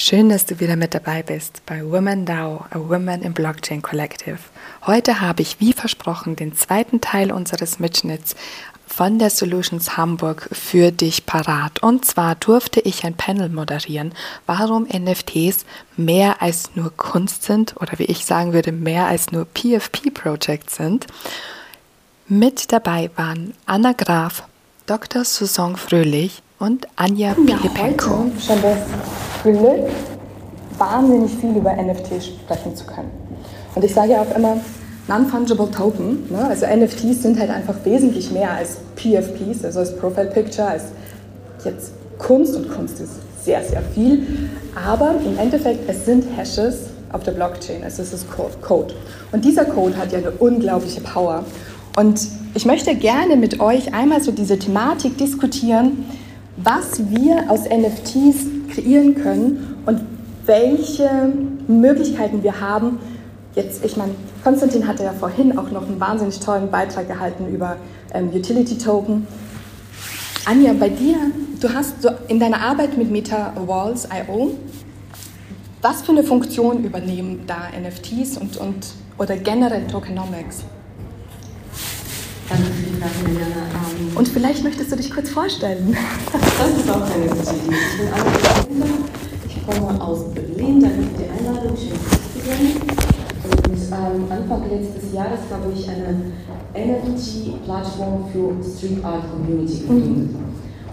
Schön, dass du wieder mit dabei bist bei Women DAO, a Women in Blockchain Collective. Heute habe ich, wie versprochen, den zweiten Teil unseres Mitschnitts von der Solutions Hamburg für dich parat. Und zwar durfte ich ein Panel moderieren, warum NFTs mehr als nur Kunst sind oder wie ich sagen würde, mehr als nur PFP-Projects sind. Mit dabei waren Anna Graf, Dr. Susan Fröhlich und Anja Pilipenko. Ja, schon das Glück, wahnsinnig viel über NFT sprechen zu können. Und ich sage ja auch immer, Non-Fungible Token, ne? also NFTs sind halt einfach wesentlich mehr als PFPs, also als Profile Picture, als jetzt Kunst und Kunst ist sehr, sehr viel. Aber im Endeffekt, es sind Hashes auf der Blockchain, also es ist Code. Und dieser Code hat ja eine unglaubliche Power. Und ich möchte gerne mit euch einmal so diese Thematik diskutieren, was wir aus NFTs kreieren können und welche Möglichkeiten wir haben. Jetzt, ich meine, Konstantin hatte ja vorhin auch noch einen wahnsinnig tollen Beitrag gehalten über ähm, Utility Token. Anja, bei dir, du hast so in deiner Arbeit mit Meta Walls IO, was für eine Funktion übernehmen da NFTs und, und oder generell Tokenomics? Danke für die Frage, Juliana. Ähm, Und vielleicht möchtest du dich kurz vorstellen. Das ist auch eine gute Idee. Ich bin Anna Kinder, ich komme aus Berlin, danke für die Einladung, schön zu sein. Und ähm, Anfang letztes Jahres habe ich eine NFT-Plattform für Street Art Community gegründet.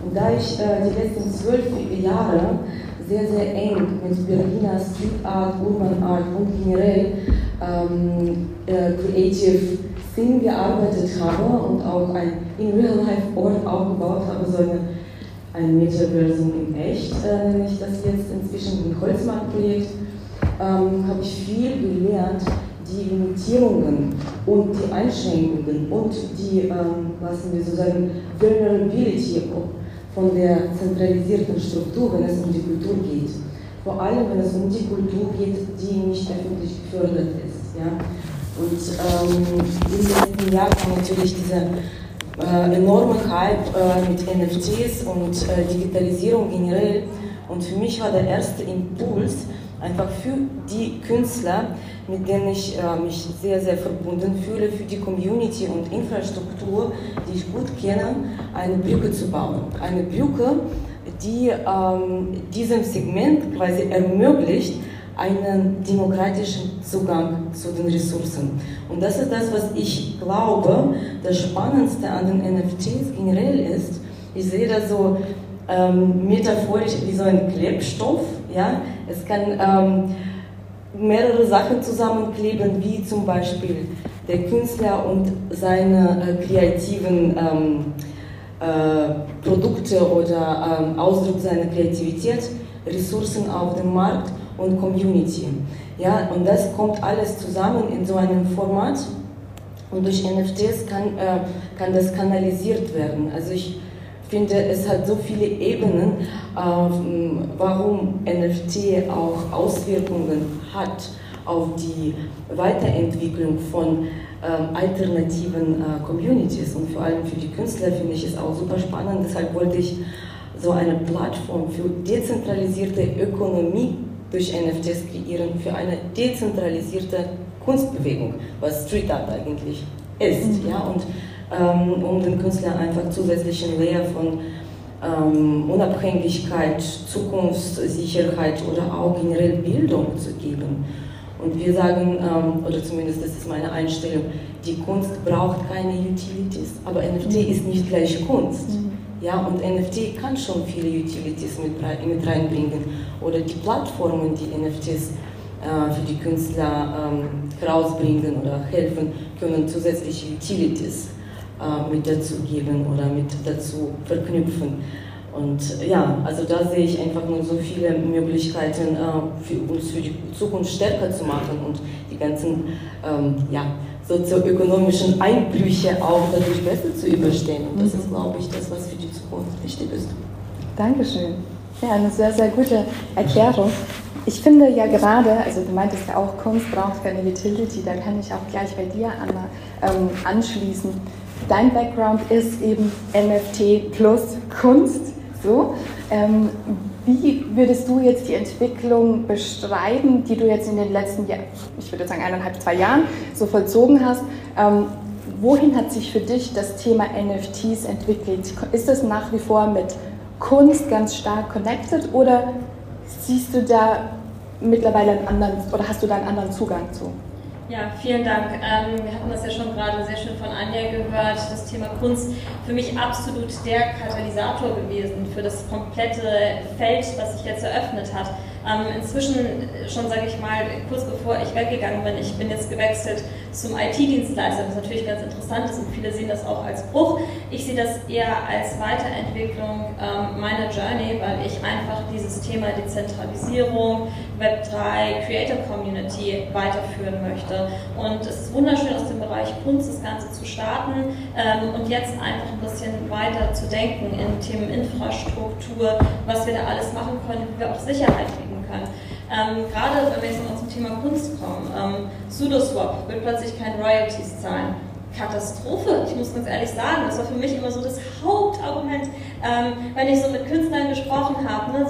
Und da ich äh, die letzten zwölf Jahre sehr, sehr eng mit Berliner Street Art, Urban Art und generell ähm, äh, Creative Szenen gearbeitet habe und auch ein in Real Life Ort aufgebaut habe, so eine, ein Metaversum in echt, äh, nenne ich das jetzt inzwischen ein Holzmarktprojekt, ähm, habe ich viel gelernt, die Limitierungen und die Einschränkungen und die, ähm, was wir so sagen, Vulnerability von der zentralisierten Struktur, wenn es um die Kultur geht. Vor allem, wenn es um die Kultur geht, die nicht öffentlich gefördert ist. Ja? Und ähm, im letzten Jahr war natürlich dieser äh, enorme Hype äh, mit NFTs und äh, Digitalisierung generell. Und für mich war der erste Impuls, einfach für die Künstler, mit denen ich äh, mich sehr, sehr verbunden fühle, für die Community und Infrastruktur, die ich gut kenne, eine Brücke zu bauen. Eine Brücke, die ähm, diesem Segment quasi ermöglicht, einen demokratischen Zugang zu den Ressourcen. Und das ist das, was ich glaube, das Spannendste an den NFTs generell ist. Ich sehe das so ähm, metaphorisch wie so ein Klebstoff. Ja? Es kann ähm, mehrere Sachen zusammenkleben, wie zum Beispiel der Künstler und seine äh, kreativen ähm, äh, Produkte oder ähm, Ausdruck seiner Kreativität, Ressourcen auf dem Markt und Community. Ja, und das kommt alles zusammen in so einem Format und durch NFTs kann, äh, kann das kanalisiert werden. Also ich finde, es hat so viele Ebenen, äh, warum NFT auch Auswirkungen hat auf die Weiterentwicklung von äh, alternativen äh, Communities und vor allem für die Künstler finde ich es auch super spannend. Deshalb wollte ich so eine Plattform für dezentralisierte Ökonomie durch NFTs kreieren für eine dezentralisierte Kunstbewegung, was Street Art eigentlich ist. Mhm. Ja? Und ähm, um den Künstlern einfach zusätzlichen Layer von ähm, Unabhängigkeit, Zukunftssicherheit oder auch generell Bildung zu geben. Und wir sagen, ähm, oder zumindest das ist meine Einstellung, die Kunst braucht keine Utilities, aber NFT mhm. ist nicht gleich Kunst. Mhm. Ja, und NFT kann schon viele Utilities mit, mit reinbringen. Oder die Plattformen, die NFTs äh, für die Künstler ähm, rausbringen oder helfen, können zusätzliche Utilities äh, mit dazu geben oder mit dazu verknüpfen. Und ja, also da sehe ich einfach nur so viele Möglichkeiten äh, für uns für die Zukunft stärker zu machen und die ganzen ähm, ja, sozioökonomischen Einbrüche auch dadurch besser zu überstehen. Und das mhm. ist, glaube ich, das, was für die Zukunft wichtig ist. Dankeschön. Ja, eine sehr, sehr gute Erklärung. Ich finde ja gerade, also du meintest ja auch, Kunst braucht keine Utility, da kann ich auch gleich bei dir, Anna, ähm, anschließen. Dein Background ist eben NFT plus Kunst. So. Ähm, wie würdest du jetzt die Entwicklung beschreiben, die du jetzt in den letzten, Jahr, ich würde sagen eineinhalb, zwei Jahren so vollzogen hast? Ähm, wohin hat sich für dich das Thema NFTs entwickelt? Ist es nach wie vor mit Kunst ganz stark connected oder siehst du da mittlerweile einen anderen oder hast du da einen anderen Zugang zu? Ja, vielen Dank. Ähm, wir hatten das ja schon gerade sehr schön von Anja gehört. Das Thema Kunst für mich absolut der Katalysator gewesen für das komplette Feld, was sich jetzt eröffnet hat. Ähm, inzwischen schon, sage ich mal, kurz bevor ich weggegangen bin, ich bin jetzt gewechselt zum IT-Dienstleister, was natürlich ganz interessant ist und viele sehen das auch als Bruch. Ich sehe das eher als Weiterentwicklung ähm, meiner Journey, weil ich einfach dieses Thema Dezentralisierung, Web3, Creator Community weiterführen möchte. Und es ist wunderschön aus dem Bereich Kunst das Ganze zu starten ähm, und jetzt einfach ein bisschen weiter zu denken in Themen Infrastruktur, was wir da alles machen können, wie wir auch Sicherheit bieten kann. Ähm, gerade wenn wir jetzt noch zum Thema Kunst kommen, ähm, Pseudoswap wird plötzlich kein Royalties zahlen. Katastrophe. Ich muss ganz ehrlich sagen, das war für mich immer so das Hauptargument, ähm, wenn ich so mit Künstlern gesprochen habe. Ne?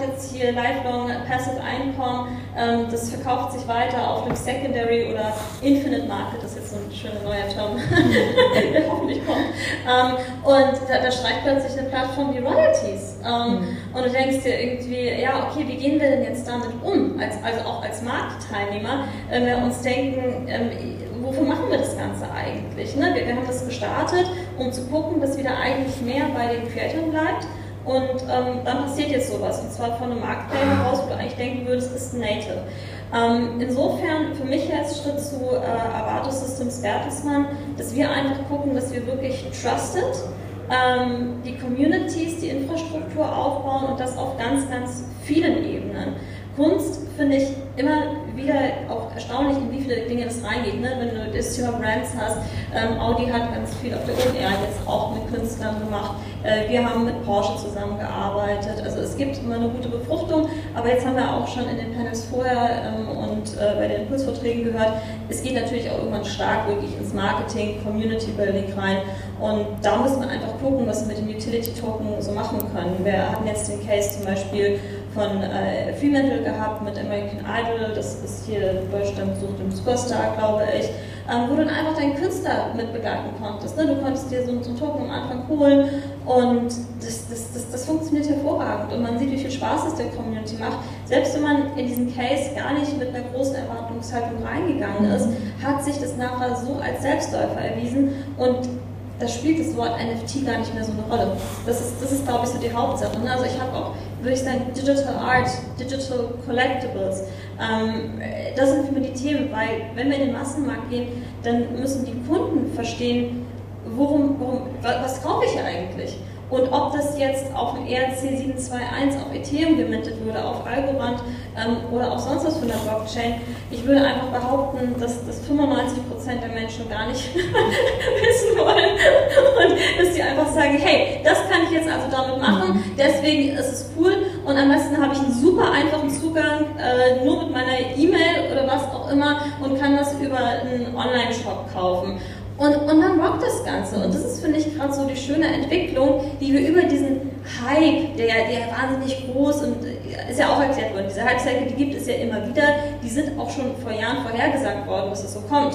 Habt jetzt hier lifelong passive Einkommen, ähm, das verkauft sich weiter auf dem Secondary oder Infinite Market, das ist jetzt so ein schöner neuer Term, der hoffentlich kommt. Ähm, und da, da streicht plötzlich eine Plattform die Royalties. Ähm, mhm. Und du denkst dir irgendwie, ja, okay, wie gehen wir denn jetzt damit um, als, also auch als Marktteilnehmer, wenn wir uns denken, ähm, wofür machen wir das Ganze eigentlich? Ne? Wir, wir, haben das gestartet, um zu gucken, dass wieder eigentlich mehr bei den Creatoren bleibt. Und ähm, dann passiert jetzt sowas, und zwar von einem Marktplayer heraus, wo du eigentlich denken würdest, ist Native. Ähm, insofern für mich als Schritt zu äh, Avato Systems Bertelsmann, dass wir einfach gucken, dass wir wirklich trusted ähm, die Communities, die Infrastruktur aufbauen und das auf ganz, ganz vielen Ebenen. Kunst finde ich immer wieder auch erstaunlich, in wie viele Dinge das reingeht. Ne? Wenn du das Thema Brands hast, ähm, Audi hat ganz viel auf der OMR jetzt auch mit Künstlern gemacht. Äh, wir haben mit Porsche zusammengearbeitet. Also es gibt immer eine gute Befruchtung, aber jetzt haben wir auch schon in den Panels vorher ähm, und äh, bei den Impulsvorträgen gehört, es geht natürlich auch irgendwann stark wirklich ins Marketing, Community Building rein und da müssen wir einfach gucken, was wir mit dem Utility Token so machen können. Wir hatten jetzt den Case zum Beispiel von äh, Fremantle gehabt mit American Idol, das ist hier Deutschland sucht den Superstar, glaube ich, ähm, wo du dann einfach deinen Künstler mit begleiten konntest. Ne? Du konntest dir so, so einen Token am Anfang holen und das, das, das, das funktioniert hervorragend und man sieht, wie viel Spaß es der Community macht. Selbst wenn man in diesen Case gar nicht mit einer großen Erwartungshaltung reingegangen ist, hat sich das nachher so als Selbstläufer erwiesen und da spielt das Wort NFT gar nicht mehr so eine Rolle. Das ist, das ist glaube ich, so die Hauptsache. Ne? Also ich habe auch, würde ich sagen, Digital Art, Digital Collectibles. Ähm, das sind für mich die Themen, weil wenn wir in den Massenmarkt gehen, dann müssen die Kunden verstehen, worum, worum was kaufe ich eigentlich? Und ob das jetzt auf dem ERC 721 auf Ethereum gemintet würde, auf Algorand oder auf sonst was von der Blockchain, ich würde einfach behaupten, dass, dass 95% der Menschen gar nicht wissen wollen und dass sie einfach sagen, hey, das kann ich jetzt also damit machen, mhm. deswegen ist es cool und am besten habe ich einen super einfachen Zugang, äh, nur mit meiner E-Mail oder was auch immer und kann das über einen Online-Shop kaufen. Und, und dann rockt das Ganze. Und das ist, finde ich, gerade so die schöne Entwicklung, die wir über diesen Hype, der ja der wahnsinnig groß und ja auch erklärt worden, diese Hype-Cycle, die gibt es ja immer wieder, die sind auch schon vor Jahren vorhergesagt worden, dass es so kommt.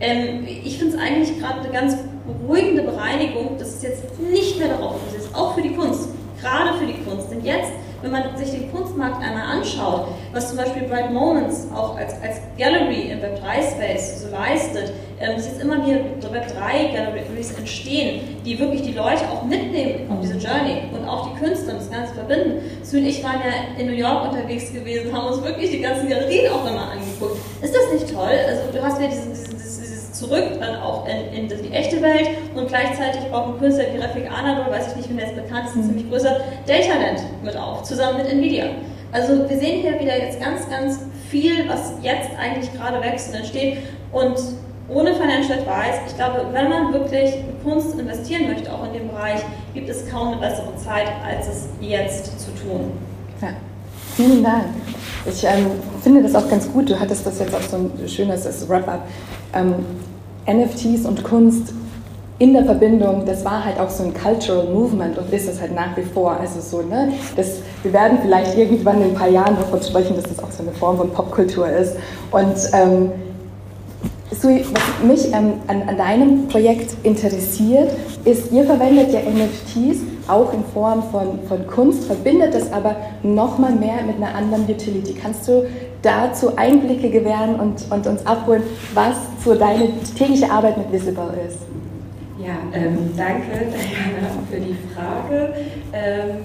Ähm, ich finde es eigentlich gerade eine ganz beruhigende Bereinigung, dass es jetzt nicht mehr darauf ist, auch für die Kunst, gerade für die Kunst. Denn jetzt wenn man sich den Kunstmarkt einmal anschaut, was zum Beispiel Bright Moments auch als, als Gallery im Web3-Space so leistet, ähm, dass jetzt immer mehr Web3-Galleries entstehen, die wirklich die Leute auch mitnehmen auf diese Journey und auch die Künstler und das Ganze verbinden. Sue und ich waren ja in New York unterwegs gewesen, haben uns wirklich die ganzen Galerien auch immer angeguckt. Ist das nicht toll? Also du hast ja diesen, diesen zurück dann auch in, in, die echte Welt und gleichzeitig braucht ein Künstler wie Rafik Anadol, weiß ich nicht, wenn der jetzt bekannt ist, ein ziemlich größer Dataland mit auf, zusammen mit Nvidia. Also wir sehen hier wieder jetzt ganz, ganz viel, was jetzt eigentlich gerade wächst und entsteht und ohne Financial Advice, ich glaube, wenn man wirklich in Kunst investieren möchte, auch in dem Bereich, gibt es kaum eine bessere Zeit, als es jetzt zu tun. Ja. Vielen Dank. Ich ähm, finde das auch ganz gut. Du hattest das jetzt auch so ein schönes Wrap-up. Ähm, NFTs und Kunst in der Verbindung, das war halt auch so ein Cultural Movement und ist es halt nach wie vor. Also so, ne, das, wir werden vielleicht irgendwann in ein paar Jahren davon sprechen, dass das auch so eine Form von Popkultur ist. Und ähm, Sui, was mich ähm, an, an, deinem Projekt interessiert, ist, ihr verwendet ja NFTs auch in Form von, von Kunst, verbindet das aber nochmal mehr mit einer anderen Utility. Kannst du dazu Einblicke gewähren und, und uns abholen, was so deine tägliche Arbeit mit Visible ist? Ja, ähm, danke Diana für die Frage. Ähm,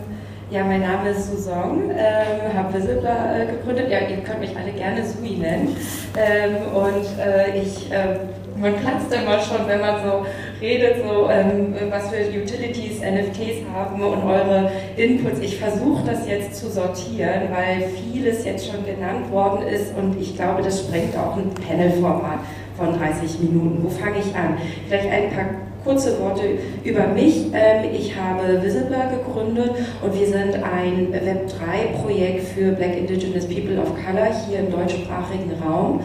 ja, mein Name ist Susan, ähm, habe Visibler äh, gegründet. Ja, ihr könnt mich alle gerne Sui nennen. Ähm, und äh, ich, äh, man platzt immer schon, wenn man so redet, so ähm, was für Utilities NFTs haben und eure Inputs. Ich versuche das jetzt zu sortieren, weil vieles jetzt schon genannt worden ist und ich glaube, das sprengt auch ein Panel-Format von 30 Minuten. Wo fange ich an? Vielleicht ein paar kurze Worte über mich. Ähm, ich habe Visibler gegründet und wir sind ein Web3-Projekt für Black Indigenous People of Color hier im deutschsprachigen Raum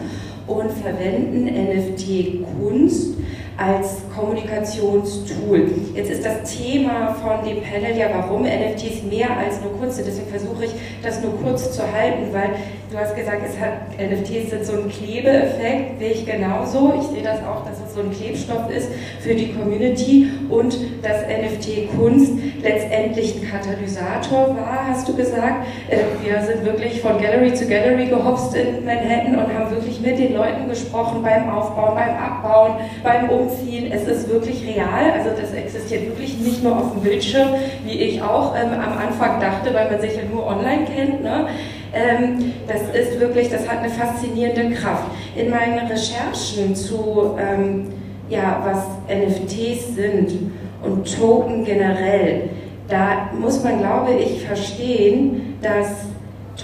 und verwenden NFT-Kunst als Kommunikationstool. Jetzt ist das Thema von dem Panel ja, warum NFTs mehr als nur Kunst sind. Deswegen versuche ich, das nur kurz zu halten, weil du hast gesagt, es hat, NFTs sind so ein Klebeeffekt, sehe ich genauso. Ich sehe das auch, dass es so ein Klebstoff ist für die Community und dass NFT-Kunst letztendlich ein Katalysator war, hast du gesagt. Äh, wir sind wirklich von Gallery zu Gallery gehopst in Manhattan und haben wirklich mit den Leuten gesprochen beim Aufbauen, beim Abbauen, beim Umbauen umziehen. Es ist wirklich real, also das existiert wirklich nicht nur auf dem Bildschirm, wie ich auch ähm, am Anfang dachte, weil man sich ja nur online kennt. Ne? Ähm, das ist wirklich, das hat eine faszinierende Kraft. In meinen Recherchen zu, ähm, ja, was NFTs sind und Token generell, da muss man, glaube ich, verstehen, dass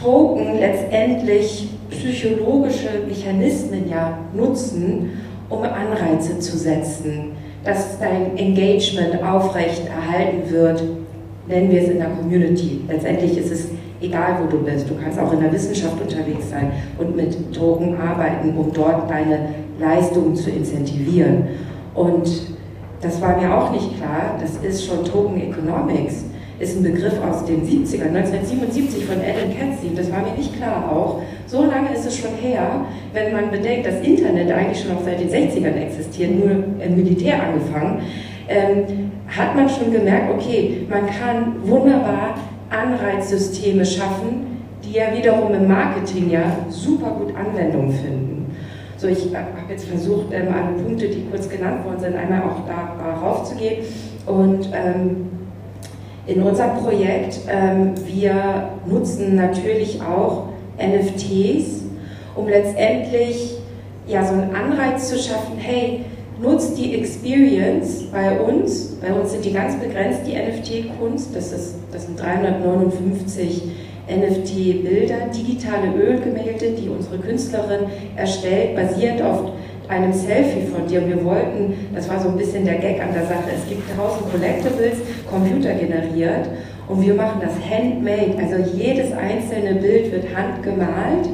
Token letztendlich psychologische Mechanismen ja nutzen, um Anreize zu setzen, dass dein Engagement aufrecht erhalten wird, nennen wir es in der Community. Letztendlich ist es egal, wo du bist. Du kannst auch in der Wissenschaft unterwegs sein und mit Token arbeiten, um dort deine Leistungen zu incentivieren. Und das war mir auch nicht klar, das ist schon Token Economics ist ein Begriff aus den 70ern, 1977 von Alan Katzin, das war mir nicht klar auch. So lange ist es schon her, wenn man bedenkt, dass Internet eigentlich schon auch seit den 60ern existiert, nur im Militär angefangen, ähm, hat man schon gemerkt, okay, man kann wunderbar Anreizsysteme schaffen, die ja wiederum im Marketing ja super gut Anwendung finden. So, ich habe jetzt versucht, ähm, alle Punkte, die kurz genannt worden sind, einmal auch darauf zu gehen. Und ähm, in unserem Projekt, ähm, wir nutzen natürlich auch NFTs, um letztendlich ja, so einen Anreiz zu schaffen, hey, nutzt die Experience bei uns. Bei uns sind die ganz begrenzt, die NFT-Kunst. Das, das sind 359 NFT-Bilder, digitale Ölgemälde, die unsere Künstlerin erstellt, basierend auf einem Selfie von dir. Wir wollten, das war so ein bisschen der Gag an der Sache, es gibt 1000 Collectibles, computergeneriert und wir machen das handmade. Also jedes einzelne Bild wird handgemalt.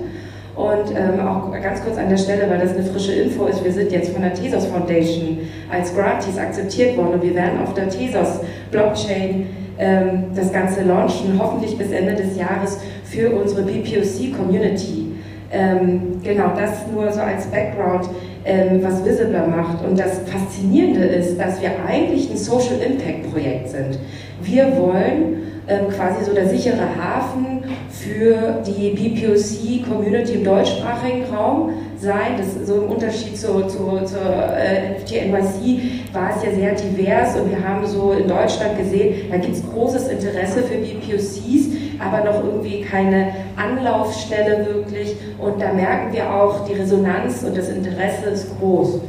Und ähm, auch ganz kurz an der Stelle, weil das eine frische Info ist, wir sind jetzt von der Tezos Foundation als Grantees akzeptiert worden und wir werden auf der Tezos Blockchain ähm, das Ganze launchen, hoffentlich bis Ende des Jahres für unsere BPOC Community. Ähm, genau, das nur so als Background ähm, was Visibler macht. Und das Faszinierende ist, dass wir eigentlich ein Social Impact Projekt sind. Wir wollen ähm, quasi so der sichere Hafen für die BPOC Community im deutschsprachigen Raum sein. Das ist so im Unterschied zu, zu, zur äh, NFT NYC war es ja sehr divers und wir haben so in Deutschland gesehen, da gibt es großes Interesse für BPOCs, aber noch irgendwie keine Anlaufstelle wirklich. Und da merken wir auch, die Resonanz und das Interesse ist groß.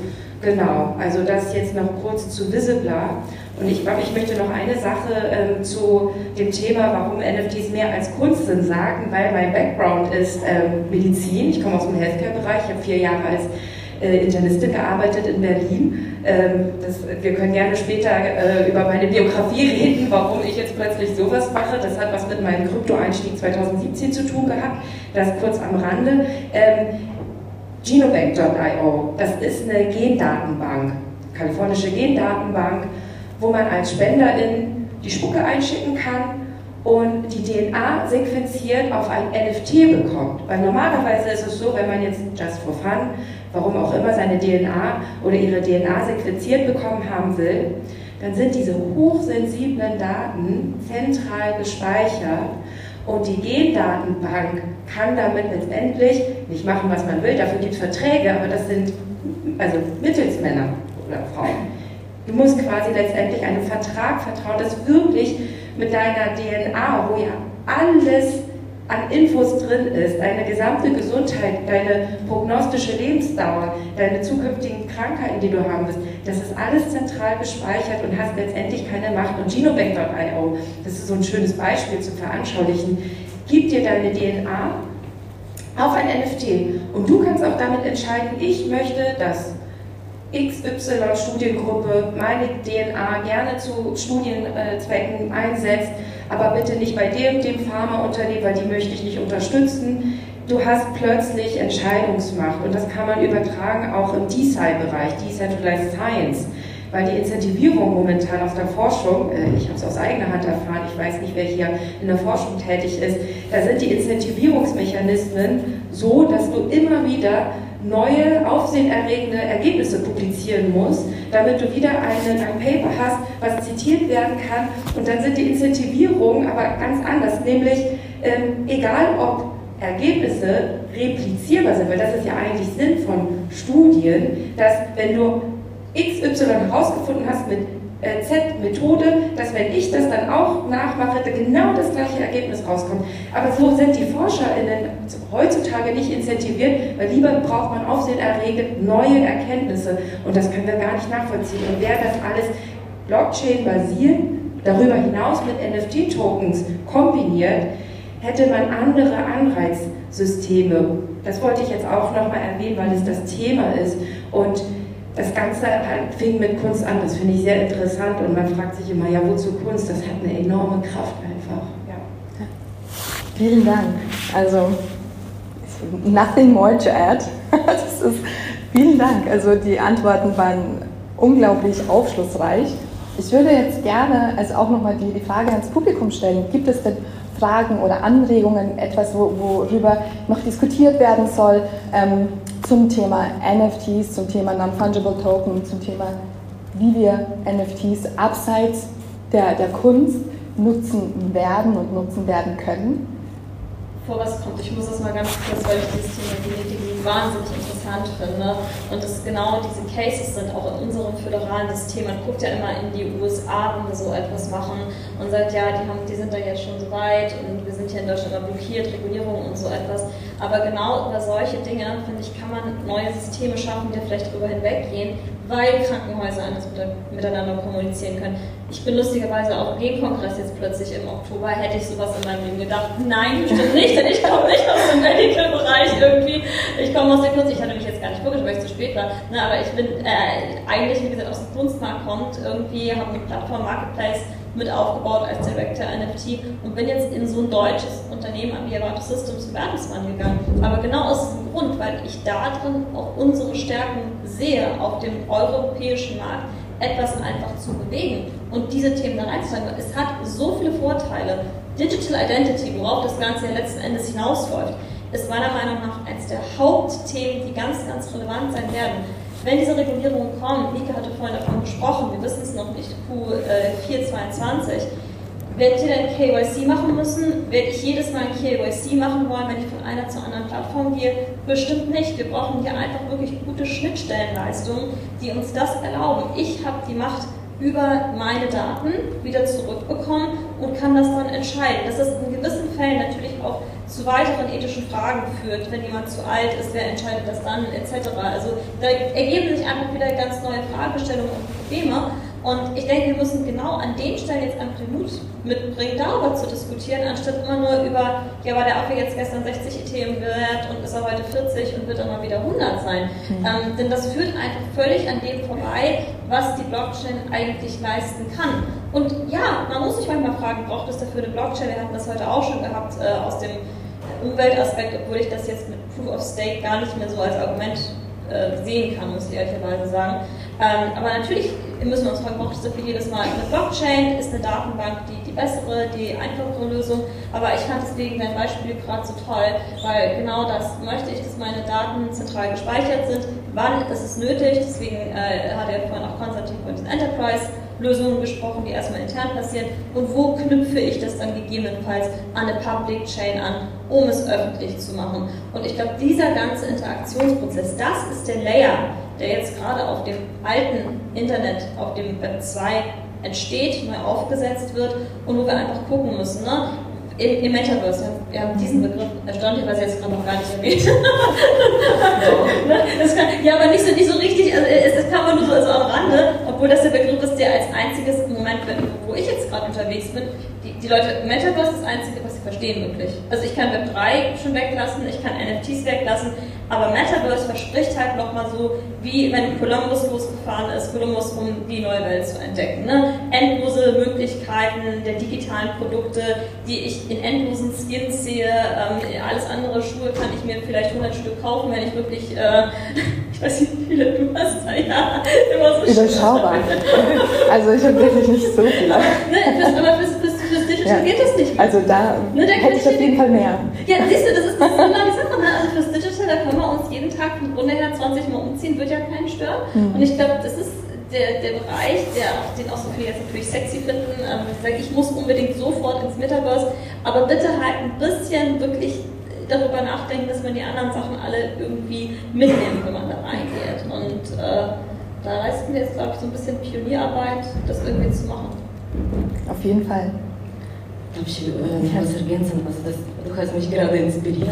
Genau, also das jetzt noch kurz zu Visibler. Und ich glaube, ich möchte noch eine Sache ähm, zu dem Thema, warum NFTs mehr als Kunst sind, sagen, weil mein Background ist ähm, Medizin. Ich komme aus dem Healthcare-Bereich, ich habe vier Jahre als äh, Internistin gearbeitet in Berlin. Ähm, das, wir können gerne später äh, über meine Biografie reden, warum ich jetzt plötzlich sowas mache. Das hat was mit meinem Krypto-Einstieg 2017 zu tun gehabt. Das kurz am Rande. Ähm, Genobank.io, das ist eine Gendatenbank kalifornische Gendatenbank, wo man als Spenderin die Spucke einschicken kann und die DNA sequenziert auf ein NFT bekommt. Weil normalerweise ist es so, wenn man jetzt just for fun, warum auch immer, seine DNA oder ihre DNA sequenziert bekommen haben will, dann sind diese hochsensiblen Daten zentral gespeichert und die Gendatenbank kann damit letztendlich nicht machen, was man will, dafür gibt es Verträge, aber das sind also Mittelsmänner oder Frauen. Du musst quasi letztendlich einem Vertrag vertrauen, das wirklich mit deiner DNA, wo ja alles an Infos drin ist, deine gesamte Gesundheit, deine prognostische Lebensdauer, deine zukünftigen Krankheiten, die du haben wirst, das ist alles zentral gespeichert und hast letztendlich keine Macht. Und Genobank.io, das ist so ein schönes Beispiel zu veranschaulichen, gibt dir deine DNA auf ein NFT und du kannst auch damit entscheiden, ich möchte, dass XY-Studiengruppe meine DNA gerne zu Studienzwecken einsetzt, aber bitte nicht bei dem, dem Pharmaunternehmen, weil die möchte ich nicht unterstützen. Du hast plötzlich Entscheidungsmacht und das kann man übertragen auch im DeSci-Bereich, Decentralized Science, weil die Incentivierung momentan auf der Forschung, äh, ich habe es aus eigener Hand erfahren, ich weiß nicht, wer hier in der Forschung tätig ist, da sind die Incentivierungsmechanismen so, dass du immer wieder neue, aufsehenerregende Ergebnisse publizieren musst, damit du wieder eine, ein Paper hast, was zitiert werden kann. Und dann sind die Incentivierungen aber ganz anders, nämlich ähm, egal ob Ergebnisse replizierbar sind, weil das ist ja eigentlich Sinn von Studien, dass wenn du XY herausgefunden hast mit Z-Methode, dass wenn ich das dann auch nachmache, genau das gleiche Ergebnis rauskommt. Aber so sind die ForscherInnen heutzutage nicht incentiviert, weil lieber braucht man aufsehenerregend neue Erkenntnisse und das können wir gar nicht nachvollziehen. Und wer das alles Blockchain-basiert, darüber hinaus mit NFT-Tokens kombiniert, hätte man andere Anreizsysteme. Das wollte ich jetzt auch nochmal erwähnen, weil es das Thema ist. Und das Ganze fing mit Kunst an. Das finde ich sehr interessant und man fragt sich immer, ja, wozu Kunst? Das hat eine enorme Kraft einfach. Ja. Vielen Dank. Also, nothing more to add. ist, vielen Dank. Also, die Antworten waren unglaublich aufschlussreich. Ich würde jetzt gerne also auch nochmal die, die Frage ans Publikum stellen. Gibt es denn Fragen oder Anregungen, etwas, worüber noch diskutiert werden soll? Ähm, zum Thema NFTs, zum Thema Non-Fungible Token, zum Thema, wie wir NFTs abseits der, der Kunst nutzen werden und nutzen werden können? Vor was kommt, ich muss das mal ganz kurz, weil ich dieses Thema Genetik wahnsinnig interessant finde und es genau diese Cases sind, auch in unserem föderalen System. Man guckt ja immer in die USA, wenn wir so etwas machen und sagt, ja, die, haben, die sind da jetzt schon so weit und sind hier in Deutschland blockiert, Regulierung und so etwas. Aber genau über solche Dinge, finde ich, kann man neue Systeme schaffen, die vielleicht darüber hinweggehen, weil Krankenhäuser anders miteinander kommunizieren können. Ich bin lustigerweise auch im Kongress jetzt plötzlich im Oktober, hätte ich sowas in meinem Leben gedacht. Nein, bestimmt nicht, denn ich komme nicht aus dem Medical-Bereich irgendwie. Ich komme aus der Kunst, ich hatte mich jetzt gar nicht vorgestellt, weil ich zu spät war. Ne, aber ich bin äh, eigentlich, wie gesagt, aus dem Kunstmarkt kommt, irgendwie habe eine Plattform Marketplace mit aufgebaut als Director NFT und bin jetzt in so ein deutsches Unternehmen an Viavato Systems für Bertelsmann gegangen. Aber genau aus diesem Grund, weil ich da drin auch unsere Stärken sehe, auf dem europäischen Markt etwas einfach zu bewegen und diese Themen da reinzuzeigen. Es hat so viele Vorteile. Digital Identity, worauf das Ganze ja letzten Endes hinausläuft, ist meiner Meinung nach eines der Hauptthemen, die ganz, ganz relevant sein werden. Wenn diese Regulierungen kommen, Nike hatte vorhin davon gesprochen, wir wissen es noch nicht, Q422, werdet ihr dann KYC machen müssen? Werde ich jedes Mal ein KYC machen wollen, wenn ich von einer zur anderen Plattform gehe? Bestimmt nicht. Wir brauchen hier einfach wirklich gute Schnittstellenleistungen, die uns das erlauben. Ich habe die Macht über meine Daten wieder zurückbekommen und kann das dann entscheiden. Dass das in gewissen Fällen natürlich auch zu weiteren ethischen Fragen führt, wenn jemand zu alt ist, wer entscheidet das dann, etc. Also da ergeben sich einfach wieder ganz neue Fragestellungen und Probleme. Und ich denke, wir müssen genau an den Stellen jetzt einfach den Mut mitbringen, darüber zu diskutieren, anstatt immer nur über, ja, war der Affe jetzt gestern 60 Ethereum wert und ist er heute 40 und wird dann mal wieder 100 sein. Mhm. Ähm, denn das führt einfach völlig an dem vorbei, was die Blockchain eigentlich leisten kann. Und ja, man muss sich manchmal fragen, braucht es dafür eine Blockchain? Wir hatten das heute auch schon gehabt äh, aus dem Umweltaspekt, obwohl ich das jetzt mit Proof of Stake gar nicht mehr so als Argument äh, sehen kann, muss ich ehrlicherweise sagen. Ähm, aber natürlich müssen wir uns fragen, braucht es dafür jedes Mal eine Blockchain? Ist eine Datenbank die, die bessere, die einfachere Lösung? Aber ich fand deswegen dein Beispiel gerade so toll, weil genau das möchte ich, dass meine Daten zentral gespeichert sind. Wann ist es nötig? Deswegen äh, hat er vorhin auch Konstantin von diesen Enterprise-Lösungen gesprochen, die erstmal intern passieren. Und wo knüpfe ich das dann gegebenenfalls an eine Public Chain an, um es öffentlich zu machen? Und ich glaube, dieser ganze Interaktionsprozess, das ist der Layer, der jetzt gerade auf dem alten Internet, auf dem Web 2 entsteht, neu aufgesetzt wird und wo wir einfach gucken müssen. Ne? Im, Im Metaverse, wir haben diesen Begriff erstaunlicherweise jetzt gerade noch gar nicht erwähnt. Ne? kann, ja, aber nicht so, nicht so richtig, also es, es kam nur so also am Rande, obwohl das der Begriff ist, der als einziges Moment, wo ich jetzt gerade unterwegs bin, die, Leute, Metaverse ist das Einzige, was sie verstehen wirklich. Also ich kann Web 3 schon weglassen, ich kann NFTs weglassen, aber Metaverse verspricht halt nochmal so, wie wenn Columbus losgefahren ist, Columbus, um die neue Welt zu entdecken. Ne? Endlose Möglichkeiten der digitalen Produkte, die ich in endlosen Skins sehe. Ähm, alles andere Schuhe kann ich mir vielleicht 100 Stück kaufen, wenn ich wirklich, äh, ich weiß nicht, wie viele du hast. Ja, immer so Überschaubar. also ich habe wirklich nicht so viele. Ne, aber fürs, fürs Digital ja. geht das nicht mehr. Also da ne, hätte ich auf jeden Fall mehr. Ja, siehst du, das ist, das genau die Sache. Ne? Also fürs Digital, da können wir uns jeden Tag von Grunde her 20 Mal umziehen, wird ja keinen stören. Mhm. Und ich glaube, das ist der, der Bereich, der, den auch so viele jetzt natürlich sexy finden. Ähm, ich sage, ich muss unbedingt sofort ins Metaverse, aber bitte halt ein bisschen wirklich darüber nachdenken, dass man die anderen Sachen alle irgendwie mitnimmt, wenn man da reingeht. Und äh, da leisten wir jetzt, glaube ich, so ein bisschen Pionierarbeit, das irgendwie zu machen. Auf jeden Fall. Ich äh, was ergänzen? Also das, du hast mich gerade inspiriert.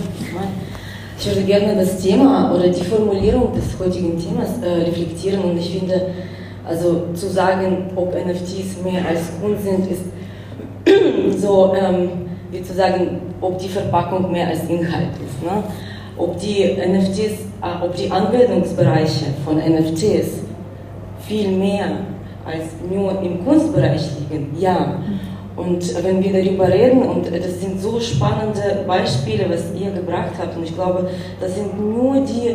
Ich würde gerne das Thema oder die Formulierung des heutigen Themas äh, reflektieren und ich finde, also zu sagen, ob NFTs mehr als Kunst sind, ist so, ähm, wie zu sagen, ob die Verpackung mehr als Inhalt ist. Ne? Ob die NFTs, äh, ob die Anwendungsbereiche von NFTs viel mehr als nur im Kunstbereich liegen, ja. Und wenn wir darüber reden, und das sind so spannende Beispiele, was ihr gebracht habt, und ich glaube, das sind nur die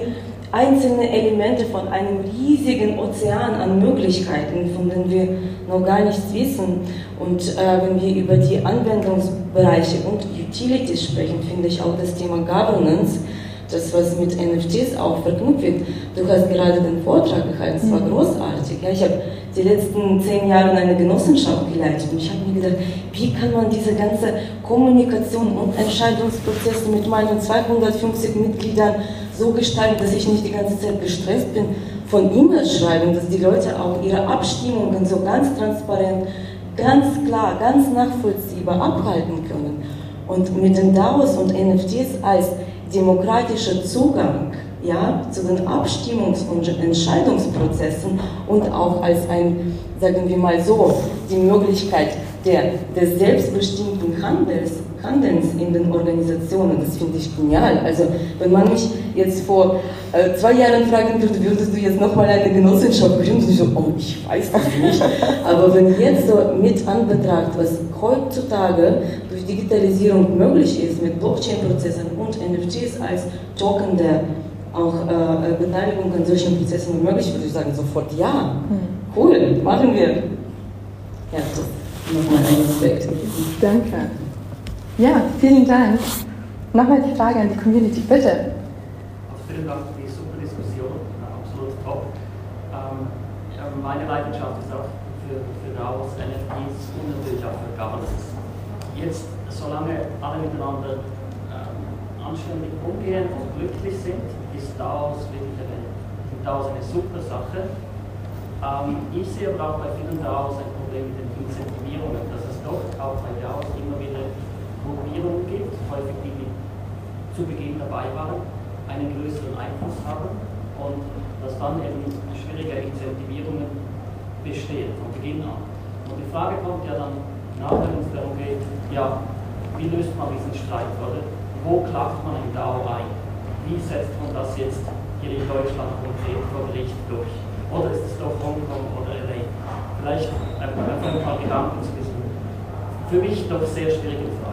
einzelnen Elemente von einem riesigen Ozean an Möglichkeiten, von denen wir noch gar nichts wissen. Und äh, wenn wir über die Anwendungsbereiche und Utilities sprechen, finde ich auch das Thema Governance das, was mit NFTs auch verknüpft wird. Du hast gerade den Vortrag gehalten, es war mhm. großartig. Ja, ich habe die letzten zehn Jahre eine Genossenschaft geleitet und ich habe mir gedacht, wie kann man diese ganze Kommunikation und Entscheidungsprozesse mit meinen 250 Mitgliedern so gestalten, dass ich nicht die ganze Zeit gestresst bin von E-Mails schreiben, dass die Leute auch ihre Abstimmungen so ganz transparent, ganz klar, ganz nachvollziehbar abhalten können. Und mit den DAOs und NFTs als demokratischer Zugang ja, zu den Abstimmungs- und Entscheidungsprozessen und auch als ein, sagen wir mal so, die Möglichkeit der, des selbstbestimmten Handels, Handelns in den Organisationen. Das finde ich genial. Also wenn man mich jetzt vor äh, zwei Jahren fragen würde, würdest du jetzt nochmal eine Genossenschaft gründen? Ich so, oh, ich weiß das nicht. Aber wenn jetzt so mit Anbetracht, was heutzutage durch Digitalisierung möglich ist, mit Blockchain-Prozessen und NFTs als Token der auch äh, äh, Beteiligung an solchen Prozessen möglich, würde ich sagen, sofort ja. Hm. Cool, machen wir. Ja, das ist nochmal ein Aspekt. Danke. Ja, vielen Dank. Nochmal die Frage an die Community, bitte. Vielen Dank für die super Diskussion, absolut top. Ähm, meine Leidenschaft ist auch für, für DAOs, NFTs und natürlich auch für Governance. Jetzt, solange alle miteinander ähm, anständig umgehen und glücklich sind, ist DAOs wirklich eine, sind DAOs eine super Sache. Ähm, ich sehe aber auch bei vielen DAOs ein Problem mit den Incentivierungen, dass es doch auch bei DAOs immer wieder Gruppierungen gibt, häufig die, die zu Beginn dabei waren, einen größeren Einfluss haben und dass dann eben schwierige Incentivierungen bestehen von Beginn an. Und die Frage kommt ja dann nachher, wenn es darum geht, ja, wie löst man diesen Streit, oder? Wo klagt man im DAO ein? wie setzt man das jetzt hier in Deutschland konkret vor Gericht durch? Oder ist es doch Hongkong oder LA? Vielleicht einfach ein paar Gedanken zu diesen für mich doch sehr schwierigen Fragen.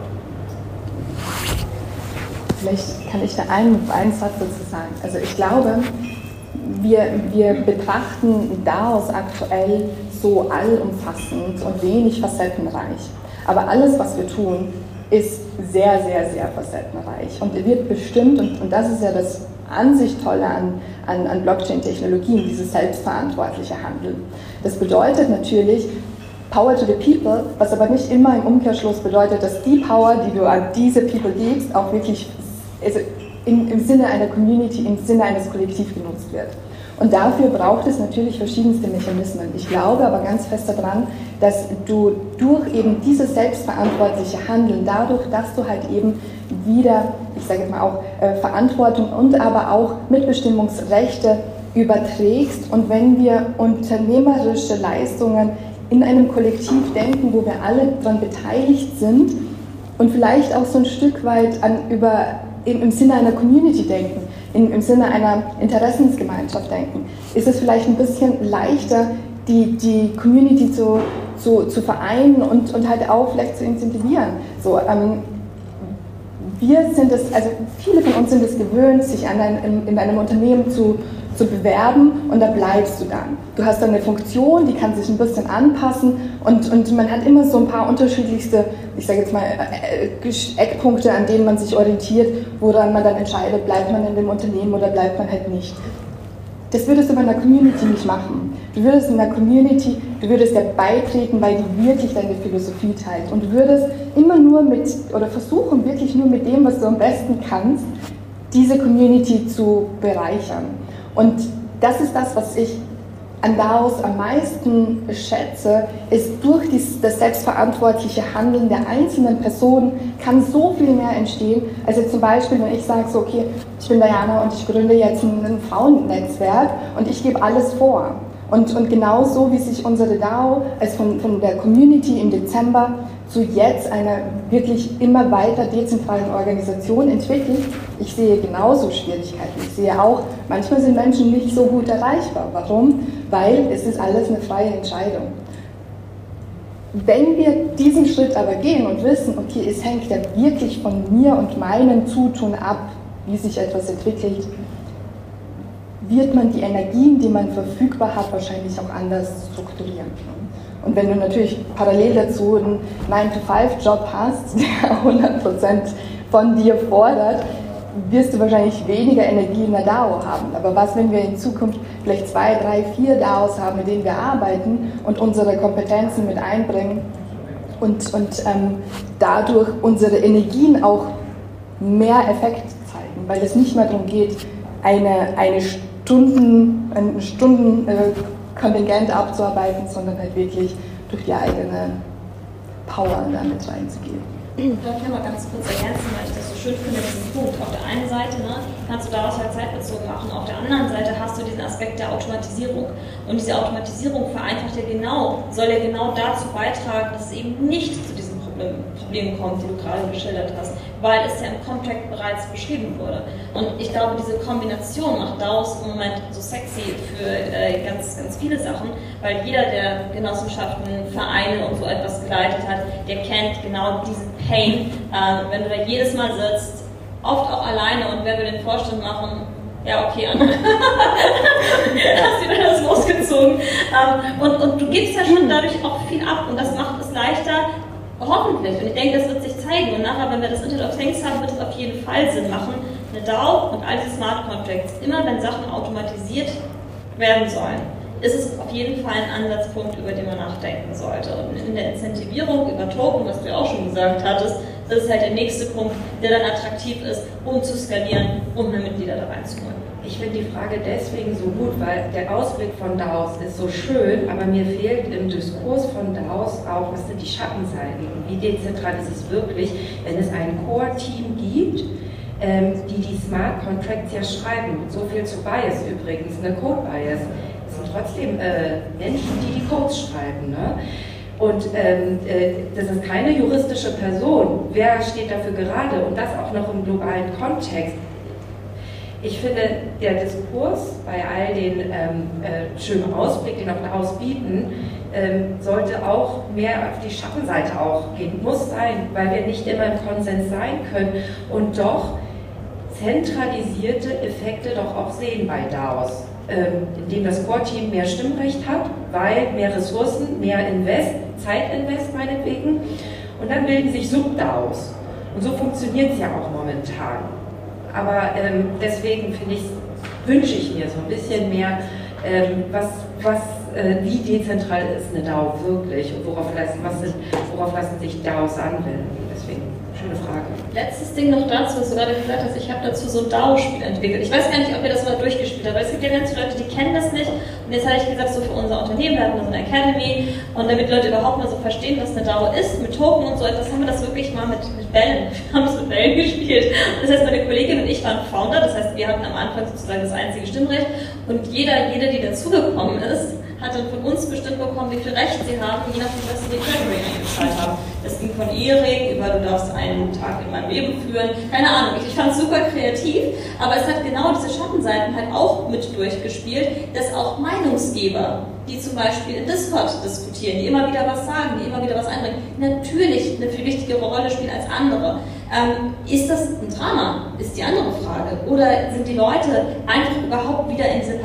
Vielleicht kann ich da einen, einen Satz dazu sagen. Also ich glaube, wir, wir betrachten DAOs aktuell so allumfassend und wenig facettenreich. Aber alles, was wir tun, ist sehr, sehr, sehr facettenreich und wird bestimmt, und, und das ist ja das an sich Tolle an, an, an Blockchain-Technologien, dieses selbstverantwortliche Handeln. Das bedeutet natürlich, Power to the People, was aber nicht immer im Umkehrschluss bedeutet, dass die Power, die du an diese People gibst, auch wirklich also im, im Sinne einer Community, im Sinne eines Kollektivs genutzt wird. Und dafür braucht es natürlich verschiedenste Mechanismen. Ich glaube aber ganz fest daran, dass du durch eben dieses selbstverantwortliche Handeln, dadurch, dass du halt eben wieder, ich sage jetzt mal auch äh, Verantwortung und aber auch Mitbestimmungsrechte überträgst und wenn wir unternehmerische Leistungen in einem Kollektiv denken, wo wir alle daran beteiligt sind und vielleicht auch so ein Stück weit an, über, im, im Sinne einer Community denken, in, im Sinne einer Interessensgemeinschaft denken, ist es vielleicht ein bisschen leichter, die, die Community zu, zu, zu vereinen und, und halt auch vielleicht zu incentivieren. So, ähm, wir sind es, also viele von uns sind es gewöhnt, sich an ein, in, in einem Unternehmen zu, zu bewerben und da bleibst du dann. Du hast dann eine Funktion, die kann sich ein bisschen anpassen und, und man hat immer so ein paar unterschiedlichste, ich sage jetzt mal, äh, äh, Eckpunkte, an denen man sich orientiert, woran man dann entscheidet, bleibt man in dem Unternehmen oder bleibt man halt nicht. Das würdest du bei einer Community nicht machen. Du würdest in der Community, du würdest ja beitreten, weil die wirklich deine Philosophie teilt. Und würdest immer nur mit, oder versuchen wirklich nur mit dem, was du am besten kannst, diese Community zu bereichern. Und das ist das, was ich an DAOs am meisten schätze, ist durch das selbstverantwortliche Handeln der einzelnen Personen kann so viel mehr entstehen, als jetzt zum Beispiel, wenn ich sage, so, okay, ich bin Diana und ich gründe jetzt ein Frauennetzwerk und ich gebe alles vor. Und, und genauso wie sich unsere DAO als von, von der Community im Dezember zu jetzt einer wirklich immer weiter dezentralen Organisation entwickelt, ich sehe genauso Schwierigkeiten. Ich sehe auch, manchmal sind Menschen nicht so gut erreichbar. Warum? Weil es ist alles eine freie Entscheidung. Wenn wir diesen Schritt aber gehen und wissen, okay, es hängt ja wirklich von mir und meinem Zutun ab, wie sich etwas entwickelt, wird man die Energien, die man verfügbar hat, wahrscheinlich auch anders strukturieren. Und wenn du natürlich parallel dazu einen 9-to-5-Job hast, der 100% von dir fordert, wirst du wahrscheinlich weniger Energie in der DAO haben. Aber was, wenn wir in Zukunft vielleicht zwei, drei, vier DAOs haben, mit denen wir arbeiten und unsere Kompetenzen mit einbringen und, und ähm, dadurch unsere Energien auch mehr Effekt zeigen, weil es nicht mehr darum geht, eine, eine Stunden, ein Stundenkontingent äh, abzuarbeiten, sondern halt wirklich durch die eigene Power damit reinzugehen. Darf ich mal ganz kurz ergänzen, weil ich das so schön finde, diesen Punkt. Auf der einen Seite ne, kannst du daraus halt zeitbezogen machen, auf der anderen Seite hast du diesen Aspekt der Automatisierung. Und diese Automatisierung vereinfacht ja genau, soll ja genau dazu beitragen, dass es eben nicht zu diesen Problemen kommt, die du gerade geschildert hast weil es ja im Contract bereits beschrieben wurde. Und ich glaube, diese Kombination macht DAOs im Moment so sexy für äh, ganz, ganz viele Sachen, weil jeder, der Genossenschaften, Vereine und so etwas geleitet hat, der kennt genau diesen Pain, äh, wenn du da jedes Mal sitzt, oft auch alleine und wer will den Vorstand machen, ja, okay, Anna. Hast wieder das losgezogen. Ähm, und, und du gibst ja schon dadurch auch viel ab und das macht es leichter, Hoffentlich. Und ich denke, das wird sich zeigen. Und nachher, wenn wir das Internet of Things haben, wird es auf jeden Fall Sinn machen. Eine DAO und all diese Smart Contracts, immer wenn Sachen automatisiert werden sollen, ist es auf jeden Fall ein Ansatzpunkt, über den man nachdenken sollte. Und in der Incentivierung über Token, was du ja auch schon gesagt hattest, das ist halt der nächste Punkt, der dann attraktiv ist, um zu skalieren, um mehr Mitglieder da reinzuholen. Ich finde die Frage deswegen so gut, weil der Ausblick von DAOs ist so schön, aber mir fehlt im Diskurs von DAOs auch, was sind die Schattenseiten und wie dezentral ist es wirklich, wenn es ein Core-Team gibt, ähm, die die Smart Contracts ja schreiben. So viel zu Bias übrigens, eine Code-Bias. Es sind trotzdem äh, Menschen, die die Codes schreiben. Ne? Und ähm, äh, das ist keine juristische Person. Wer steht dafür gerade? Und das auch noch im globalen Kontext. Ich finde, der Diskurs bei all den ähm, äh, schönen Ausblick, den auch ausbieten, ähm, sollte auch mehr auf die Schattenseite auch gehen. Muss sein, weil wir nicht immer im Konsens sein können und doch zentralisierte Effekte doch auch sehen bei DAOs. ähm, in dem das Core-Team mehr Stimmrecht hat, weil mehr Ressourcen, mehr Invest, Zeitinvest meinetwegen. Und dann bilden sich Sub-DAOs. Und so funktioniert es ja auch momentan. Aber ähm, deswegen finde ich, wünsche ich mir so ein bisschen mehr, ähm, was, was, äh, wie dezentral ist eine DAO wirklich und worauf lassen, was sind, worauf lassen sich DAOs anwenden. Deswegen Schöne Frage. Letztes Ding noch dazu, was du gerade gesagt hast, ich habe dazu so ein DAO-Spiel entwickelt. Ich weiß gar nicht, ob ihr das mal durchgespielt habt, weil es gibt ja ganz viele Leute, die kennen das nicht. Und jetzt habe ich gesagt, so für unser Unternehmen, wir hatten so eine Academy und damit Leute überhaupt mal so verstehen, was eine DAO ist, mit Token und so etwas, haben wir das wirklich mal mit, mit Bällen, wir haben es mit Bällen gespielt. Das heißt, meine Kollegin und ich waren Founder, das heißt, wir hatten am Anfang sozusagen das einzige Stimmrecht und jeder, jede, die dazugekommen ist, hat dann von uns bestimmt bekommen, wie viel Recht sie haben, je nachdem, was sie die Treasury eingezahlt haben. Das ging von Ehering über, du darfst einen Tag in meinem Leben führen, keine Ahnung. Ich, ich fand es super kreativ, aber es hat genau diese Schattenseiten halt auch mit durchgespielt, dass auch Meinungsgeber, die zum Beispiel in Discord diskutieren, die immer wieder was sagen, die immer wieder was einbringen, natürlich eine viel wichtigere Rolle spielen als andere. Ähm, ist das ein Drama? Ist die andere Frage. Oder sind die Leute einfach überhaupt wieder in diese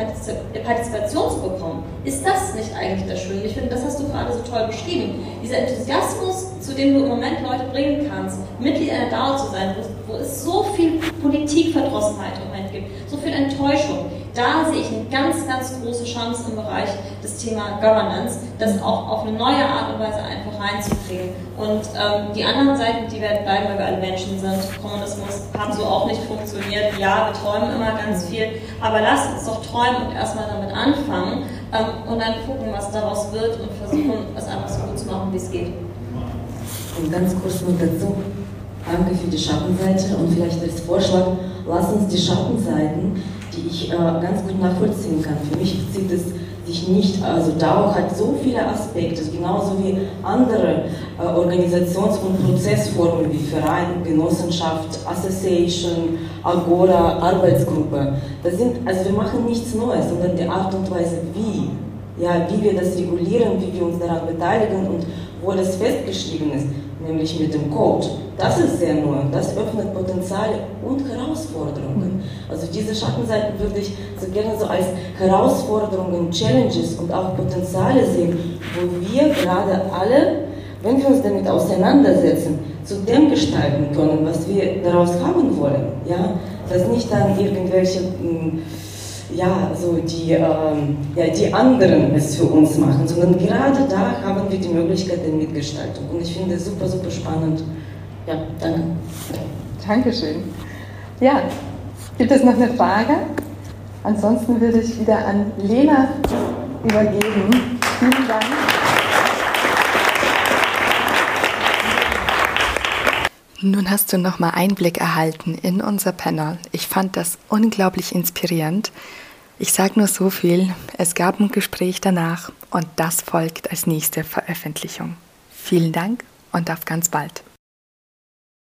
Partizipation zu bekommen? Ist das nicht eigentlich das Schöne? Ich finde, das hast du gerade so toll beschrieben. Dieser Enthusiasmus, zu dem du im Moment Leute bringen kannst, Mitglied einer DAO zu sein, wo, wo es so viel Politikverdrossenheit im Moment gibt, so viel Enttäuschung da sehe ich eine ganz, ganz große Chance im Bereich des Thema Governance, das auch auf eine neue Art und Weise einfach reinzukriegen. Und ähm, die anderen Seiten, die werden bleiben, weil wir alle Menschen sind. Kommunismus hat so auch nicht funktioniert. Ja, wir träumen immer ganz viel, aber lasst uns doch träumen und erstmal damit anfangen ähm, und dann gucken, was daraus wird und versuchen, es einfach so gut zu machen, wie es geht. Und ganz kurz noch dazu. Danke für die Schattenseite und vielleicht als Vorschlag, lass uns die Schattenseiten die ich äh, ganz gut nachvollziehen kann. Für mich bezieht es sich nicht, also DAO hat so viele Aspekte, genauso wie andere äh, Organisations- und Prozessformen wie Verein, Genossenschaft, Association, Agora, Arbeitsgruppe. Das sind, also wir machen nichts Neues, sondern die Art und Weise, wie, ja, wie wir das regulieren, wie wir uns daran beteiligen und wo das festgeschrieben ist nämlich mit dem Code. Das ist sehr neu das öffnet Potenziale und Herausforderungen. Also diese Schattenseiten würde ich so gerne so als Herausforderungen, Challenges und auch Potenziale sehen, wo wir gerade alle, wenn wir uns damit auseinandersetzen, zu dem gestalten können, was wir daraus haben wollen. Ja? Dass nicht dann irgendwelche hm, ja, so die, ähm, ja, die anderen es für uns machen, sondern gerade da haben wir die Möglichkeit der Mitgestaltung. Und ich finde es super, super spannend. Ja, danke. Dankeschön. Ja, gibt es noch eine Frage? Ansonsten würde ich wieder an Lena übergeben. Vielen Dank. Nun hast du nochmal Einblick erhalten in unser Panel. Ich fand das unglaublich inspirierend. Ich sage nur so viel, es gab ein Gespräch danach und das folgt als nächste Veröffentlichung. Vielen Dank und auf ganz bald.